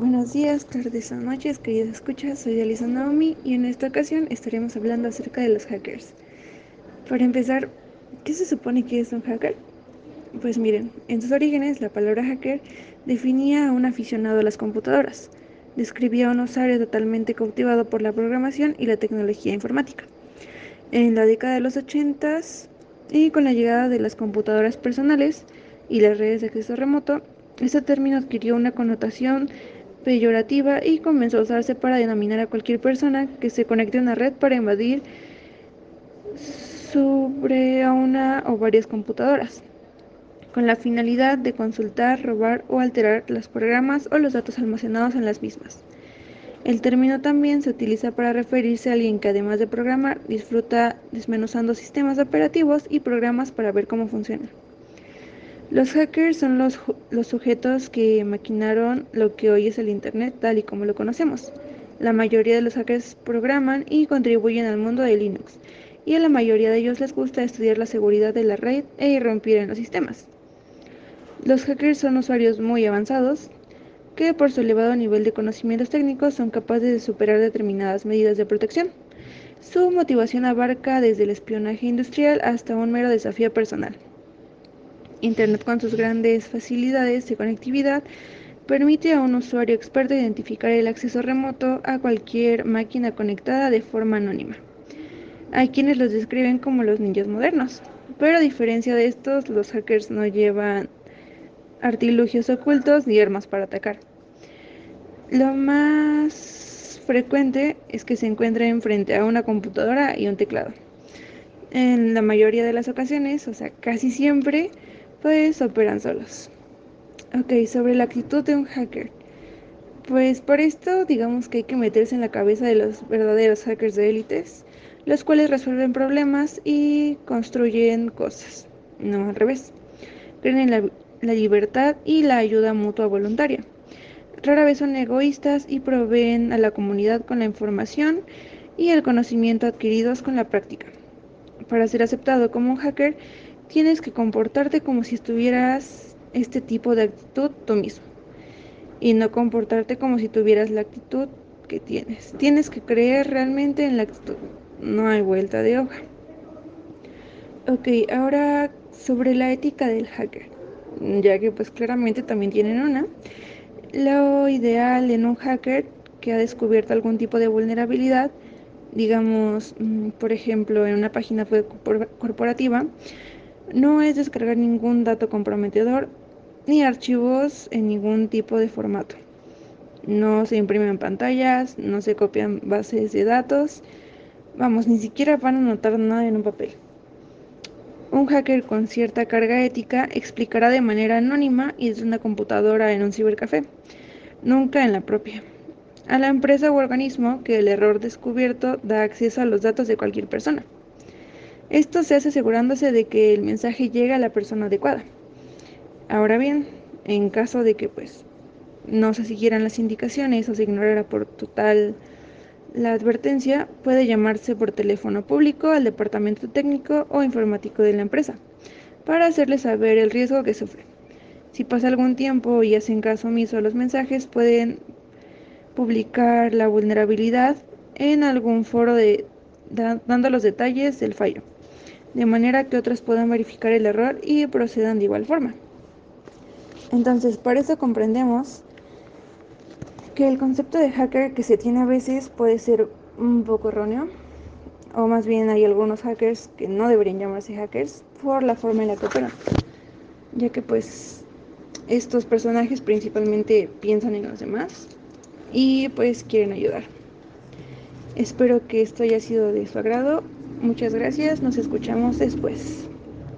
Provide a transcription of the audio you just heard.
Buenos días, tardes o noches, queridos escuchas. Soy Alisa Naomi y en esta ocasión estaremos hablando acerca de los hackers. Para empezar, ¿qué se supone que es un hacker? Pues miren, en sus orígenes la palabra hacker definía a un aficionado a las computadoras. Describía a un usuario totalmente cautivado por la programación y la tecnología informática. En la década de los 80 y con la llegada de las computadoras personales y las redes de acceso remoto, este término adquirió una connotación peyorativa y comenzó a usarse para denominar a cualquier persona que se conecte a una red para invadir sobre una o varias computadoras, con la finalidad de consultar, robar o alterar los programas o los datos almacenados en las mismas. El término también se utiliza para referirse a alguien que además de programar disfruta desmenuzando sistemas operativos y programas para ver cómo funcionan. Los hackers son los, sujetos que maquinaron lo que hoy es el Internet tal y como lo conocemos. La mayoría de los hackers programan y contribuyen al mundo de Linux, y a la mayoría de ellos les gusta estudiar la seguridad de la red e irrumpir en los sistemas. Los hackers son usuarios muy avanzados que por su elevado nivel de conocimientos técnicos son capaces de superar determinadas medidas de protección. Su motivación abarca desde el espionaje industrial hasta un mero desafío personal. Internet con sus grandes facilidades de conectividad permite a un usuario experto identificar el acceso remoto a cualquier máquina conectada de forma anónima. Hay quienes los describen como los ninjas modernos, pero a diferencia de estos, los hackers no llevan artilugios ocultos ni armas para atacar. Lo más frecuente es que se encuentren frente a una computadora y un teclado. En la mayoría de las ocasiones, o sea, casi siempre, pues operan solos. Ok, sobre la actitud de un hacker. Pues por esto digamos que hay que meterse en la cabeza de los verdaderos hackers de élites, los cuales resuelven problemas y construyen cosas, no al revés. Creen en la, la libertad y la ayuda mutua voluntaria. Rara vez son egoístas y proveen a la comunidad con la información y el conocimiento adquiridos con la práctica. Para ser aceptado como un hacker, tienes que comportarte como si estuvieras este tipo de actitud tú mismo y no comportarte como si tuvieras la actitud que tienes. Tienes que creer realmente en la actitud. No hay vuelta de hoja. Ok, ahora sobre la ética del hacker, ya que pues claramente también tienen una. Lo ideal en un hacker que ha descubierto algún tipo de vulnerabilidad, digamos, mm, por ejemplo, en una página corporativa, no es descargar ningún dato comprometedor ni archivos en ningún tipo de formato. No se imprimen pantallas, no se copian bases de datos. Vamos, ni siquiera van a anotar nada en un papel. Un hacker con cierta carga ética explicará de manera anónima y desde una computadora en un cibercafé, nunca en la propia, a la empresa o organismo que el error descubierto da acceso a los datos de cualquier persona. Esto se hace asegurándose de que el mensaje llegue a la persona adecuada. Ahora bien, en caso de que pues no se siguieran las indicaciones o se ignorara por total la advertencia, puede llamarse por teléfono público al departamento técnico o informático de la empresa para hacerle saber el riesgo que sufre. Si pasa algún tiempo y hacen caso omiso a los mensajes, pueden publicar la vulnerabilidad en algún foro de, dando los detalles del fallo de manera que otros puedan verificar el error y procedan de igual forma. Entonces, por eso comprendemos que el concepto de hacker que se tiene a veces puede ser un poco erróneo, o más bien hay algunos hackers que no deberían llamarse hackers por la forma en la que operan, ya que pues estos personajes principalmente piensan en los demás y pues quieren ayudar. Espero que esto haya sido de su agrado Muchas gracias, nos escuchamos después.